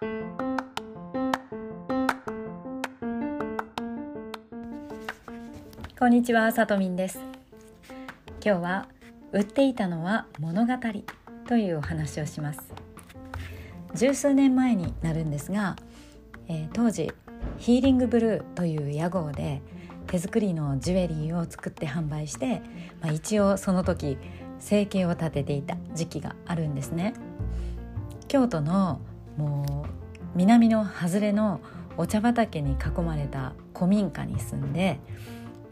こんにちは、さとみんです。今日は売っていたのは物語というお話をします。十数年前になるんですが、えー、当時ヒーリングブルーという屋号で手作りのジュエリーを作って販売して、まあ、一応その時生計を立てていた時期があるんですね。京都のもう南の外れのお茶畑に囲まれた古民家に住んで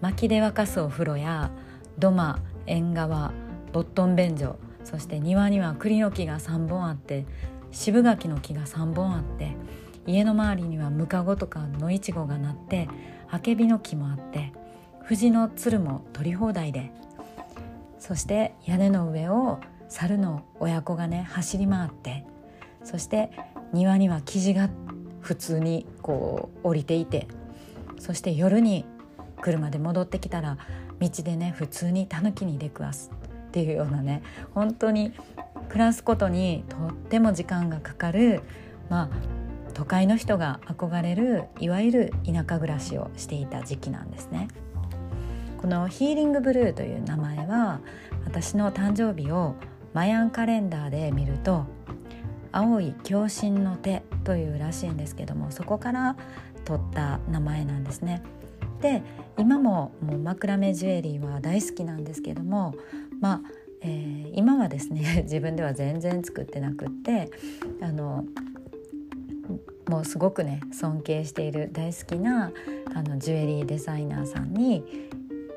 薪で沸かすお風呂や土間縁側ボットン便所そして庭には栗の木が3本あって渋柿の木が3本あって家の周りにはムカゴとか野いちごがなってあけびの木もあって藤のつるも取り放題でそして屋根の上を猿の親子がね走り回ってそして庭には生地が普通にこう降りていてそして夜に車で戻ってきたら道でね普通にタヌキに出くわすっていうようなね本当に暮らすことにとっても時間がかかるまあ都会の人が憧れるいわゆる田舎暮らしをしていた時期なんですね。このヒーリングブルーという名前は私の誕生日をマヤンカレンダーで見ると青い共振の手というらしいんですけどもそこから取った名前なんですね。で今ももう枕目ジュエリーは大好きなんですけどもまあ、えー、今はですね 自分では全然作ってなくってあのもうすごくね尊敬している大好きなあのジュエリーデザイナーさんに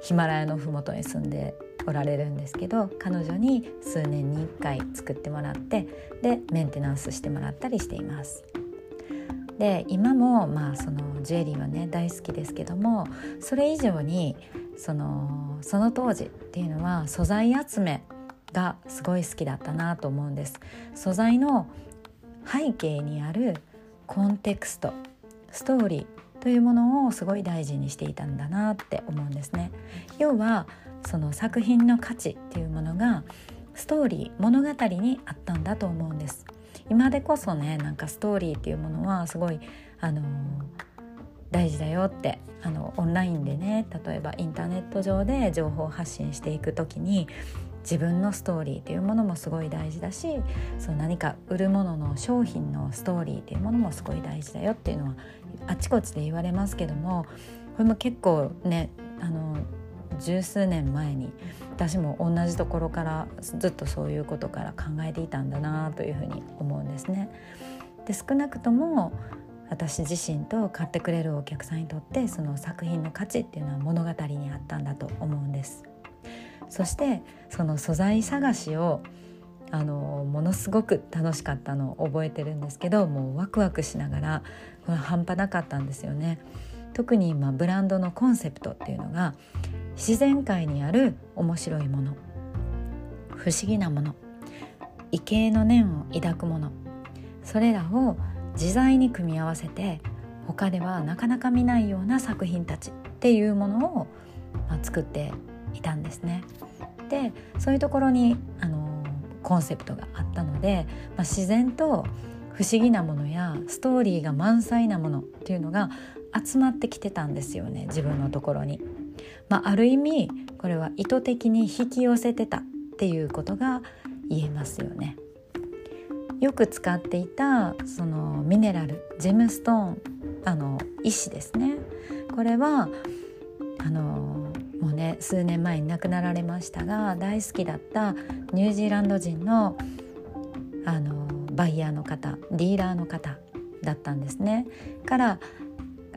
ヒマラヤの麓に住んでおられるんですけど彼女に数年に1回作ってもらってでメンテナンスしてもらったりしています。で今もまあそのジュエリーはね大好きですけどもそれ以上にそのその当時っていうのは素材集めがすごい好きだったなと思うんです素材の背景にあるコンテクストストーリーというものをすごい大事にしていたんだなって思うんですね要はその作品の価値っていうものがストーリー物語にあったんだと思うんです。今でこそねなんかストーリーっていうものはすごいあの大事だよってあのオンラインでね例えばインターネット上で情報発信していく時に自分のストーリーっていうものもすごい大事だしそう何か売るものの商品のストーリーっていうものもすごい大事だよっていうのはあちこちで言われますけどもこれも結構ねあの十数年前に私も同じところからずっとそういうことから考えていたんだなというふうに思うんですね。で少なくとも私自身と買ってくれるお客さんにとってその作品の価値っていうのは物語にあったんだと思うんです。そしてその素材探しをあのものすごく楽しかったのを覚えてるんですけどもうワクワクしながらこれ半端なかったんですよね。特に今ブランドのコンセプトっていうのが自然界にある面白いもの不思議なもの畏敬の念を抱くものそれらを自在に組み合わせて他ではなかなか見ないような作品たちっていうものを、まあ、作っていたんですね。でそういうところにあのコンセプトがあったので、まあ、自然と不思議なものやストーリーが満載なものっていうのが集まってきてたんですよね自分のところに。まあ、ある意味これは意図的に引き寄せてたっていうことが言えますよね。よく使っていたそのミネラルジェムストーンあの石ですねこれはあのもうね数年前に亡くなられましたが大好きだったニュージーランド人のあのバイヤーの方ディーラーの方だったんですねから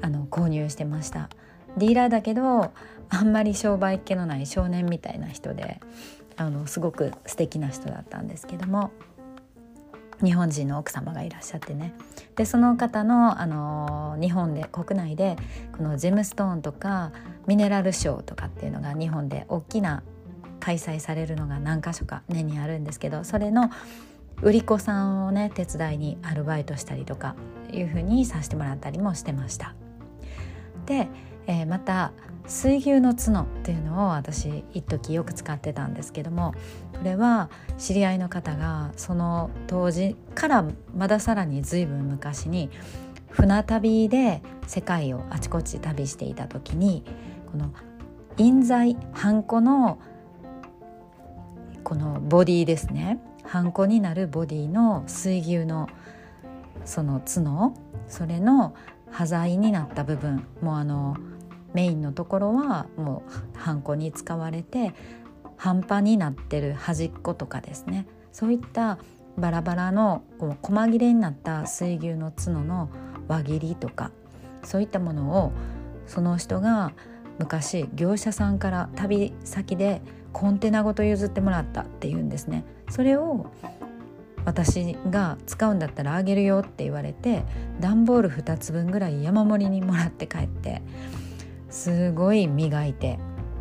あの購入してましたディーラーだけどあんまり商売っ気のない少年みたいな人であのすごく素敵な人だったんですけども日本人の奥様がいらっしゃってねでその方の、あの日本で国内でこのジェムストーンとかミネラルショーとかっていうのが日本で大きな開催されるのが何か所か年にあるんですけどそれの売り子さんをね手伝いにアルバイトしたりとかいうふうにさせてもらったりもしてました。で、えー、また水牛の角っていうのを私一時よく使ってたんですけどもこれは知り合いの方がその当時からまださらに随分昔に船旅で世界をあちこち旅していた時にこの印材ハンコのこのボディですね。ハンコになるボディの水牛のその角それの端材になった部分もうあのメインのところはもうハンコに使われて半端になってる端っことかですね。そういったバラバラのこ細切れになった水牛の角の輪切りとかそういったものをその人が昔業者さんから旅先でコンテナごと譲ってもらったっていうんですね。それを私が使うんだったらあげるよって言われて段ボール2つ分ぐらい山盛りにもらって帰ってすごい磨いて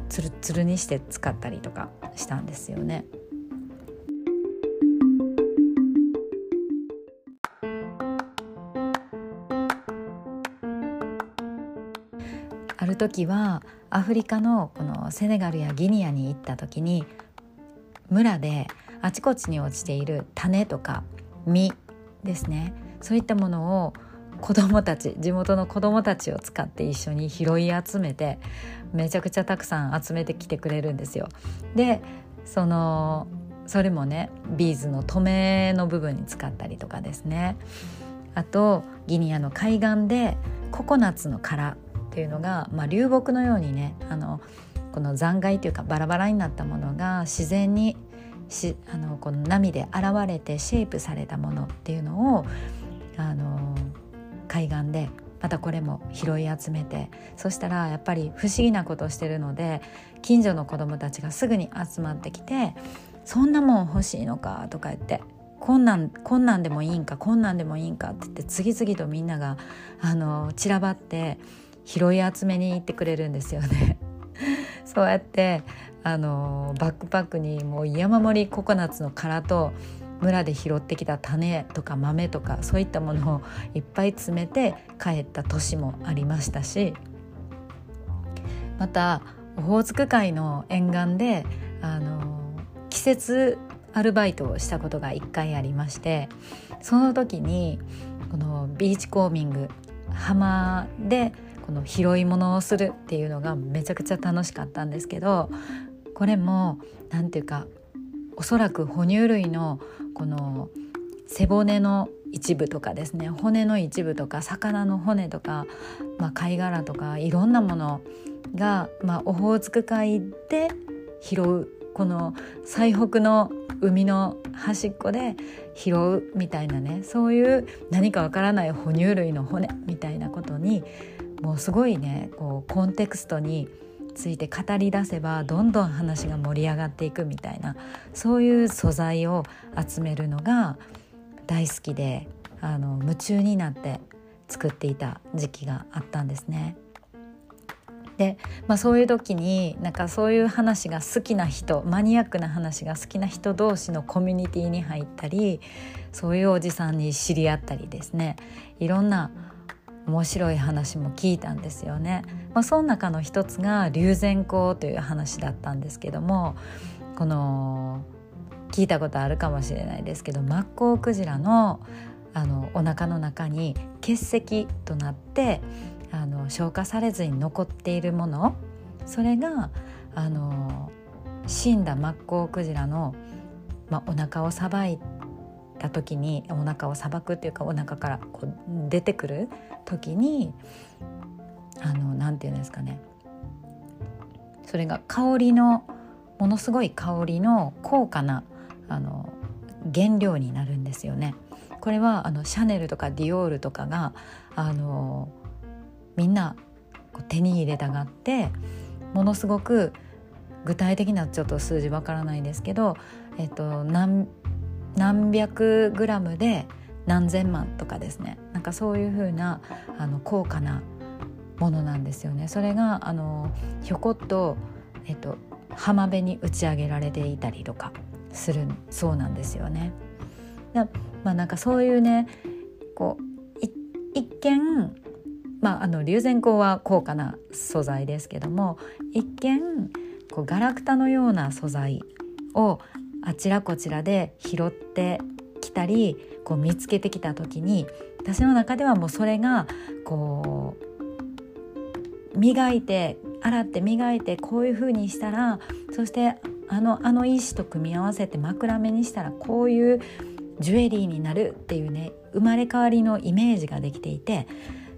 ツルツルにして使ったりとかしたんですよね。ある時はアフリカのこのセネガルやギニアに行った時に村であちこちに落ちている種とか実ですねそういったものを子どもたち地元の子どもたちを使って一緒に拾い集めてめちゃくちゃたくさん集めてきてくれるんですよ。でそのそれもねビーズの留めの部分に使ったりとかですねあとギニアの海岸でココナッツの殻っていうのが、まあ、流木のようにねあのこの残骸というかバラバラになったものが自然にしあのこの波で現れてシェイプされたものっていうのをあの海岸でまたこれも拾い集めてそしたらやっぱり不思議なことをしてるので近所の子どもたちがすぐに集まってきて「そんなもん欲しいのか」とか言って「こんなんこんなんでもいいんかこんなんでもいいんか」って言って次々とみんながあの散らばって拾い集めに行ってくれるんですよね。そうやってあのバックパックにもう山盛りココナッツの殻と村で拾ってきた種とか豆とかそういったものをいっぱい詰めて帰った年もありましたしまたオホーツク海の沿岸であの季節アルバイトをしたことが1回ありましてその時にこのビーチコーミング浜でこの拾い物をするっていうのがめちゃくちゃ楽しかったんですけどこれも何て言うかおそらく哺乳類のこの背骨の一部とかですね骨の一部とか魚の骨とか、まあ、貝殻とかいろんなものが、まあ、オホーツク海で拾うこの最北の海の端っこで拾うみたいなねそういう何かわからない哺乳類の骨みたいなことにもうすごいねこうコンテクストについて語り出せばどんどん話が盛り上がっていくみたいなそういう素材を集めるのが大好きであの夢中になって作っていた時期があったんですね。で、まあ、そういう時になんかそういう話が好きな人マニアックな話が好きな人同士のコミュニティに入ったりそういうおじさんに知り合ったりですねいろんな面白い話も聞いたんですよね。まあ、その中の一つが龍涎香という話だったんですけどもこの聞いたことあるかもしれないですけどマッコウクジラのあのお腹の中に結石となってあの消化されずに残っているものそれがあの死んだマッコウクジラの、まあ、お腹をさばいた時にお腹をさばくっていうかお腹からこう出てくる時にあのなんて言うんですかねそれが香りのものすごい香りの高価なあの原料になるんですよね。これはあのシャネルとかディオールとかがあのみんな手に入れたがってものすごく具体的なちょっと数字わからないですけど、えっと、何何百グラムで何千万とかですねなんかそういう風なあな高価なものなんですよね。それがあのひょこっと、えっと、浜辺に打ち上げられていたりとかするそうなんですよね。まあなんかそういうねこう一見まあ、あの龍涎香は高価な素材ですけども一見こうガラクタのような素材をあちらこちらで拾ってきたりこう見つけてきた時に私の中ではもうそれがこう磨いて洗って磨いてこういう風にしたらそしてあのあの石と組み合わせて枕目にしたらこういうジュエリーになるっていうね生まれ変わりのイメージができていて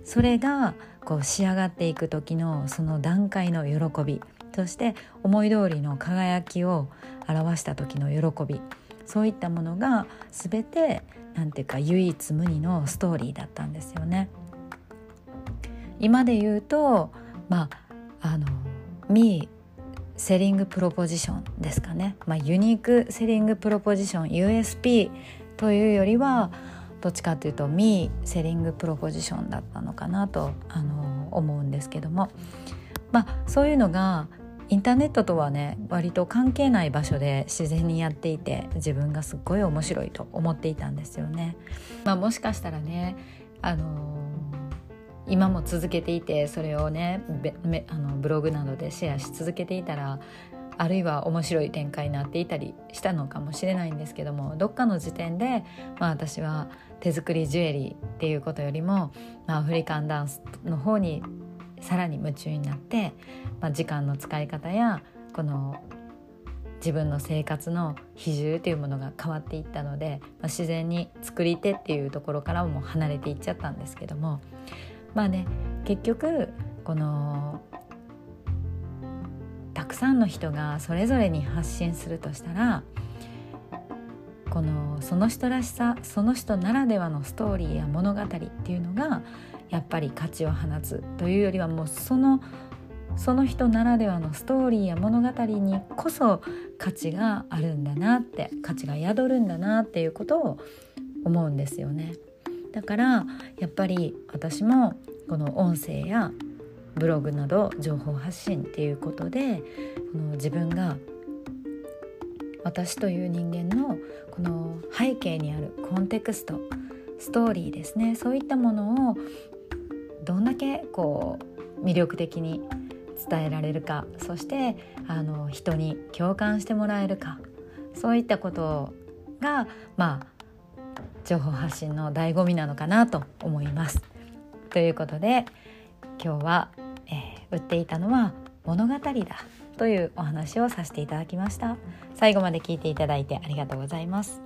それがこう仕上がっていく時のその段階の喜び。そして思い通りの輝きを表した時の喜び。そういったものが全て何ていうか唯一無二のストーリーだったんですよね。今で言うとまああのミーセリングプロポジションですかね、まあ、ユニークセリングプロポジション USP というよりはどっちかというとミーセリングプロポジションだったのかなとあの思うんですけども、まあ、そういうのがインターネットとはね割と関係ない場所で自然にやっていて自分がすっごい面白いと思っていたんですよね。まあ、もしかしたらねあの今も続けていてそれをねあのブログなどでシェアし続けていたらあるいは面白い展開になっていたりしたのかもしれないんですけどもどっかの時点で、まあ、私は手作りジュエリーっていうことよりも、まあ、アフリカンダンスの方にさらに夢中になって、まあ、時間の使い方やこの自分の生活の比重というものが変わっていったので、まあ、自然に作り手っていうところからも離れていっちゃったんですけどもまあね結局このたくさんの人がそれぞれに発信するとしたらこのその人らしさその人ならではのストーリーや物語っていうのがやっぱり価値を放つというよりはもうそのその人ならではのストーリーや物語にこそ価値があるんだなって価値が宿るんだなっていうことを思うんですよね。だからやっぱり私もこの音声やブログなど情報発信っていうことでこの自分が私という人間のこの背景にあるコンテクストストーリーですねそういったものをどんだけこう魅力的に伝えられるかそしてあの人に共感してもらえるかそういったことがまあ情報発信の醍醐味なのかなと思います。ということで今日は、えー、売っていたのは物語だというお話をさせていただきました。最後まで聞いていただいてありがとうございます。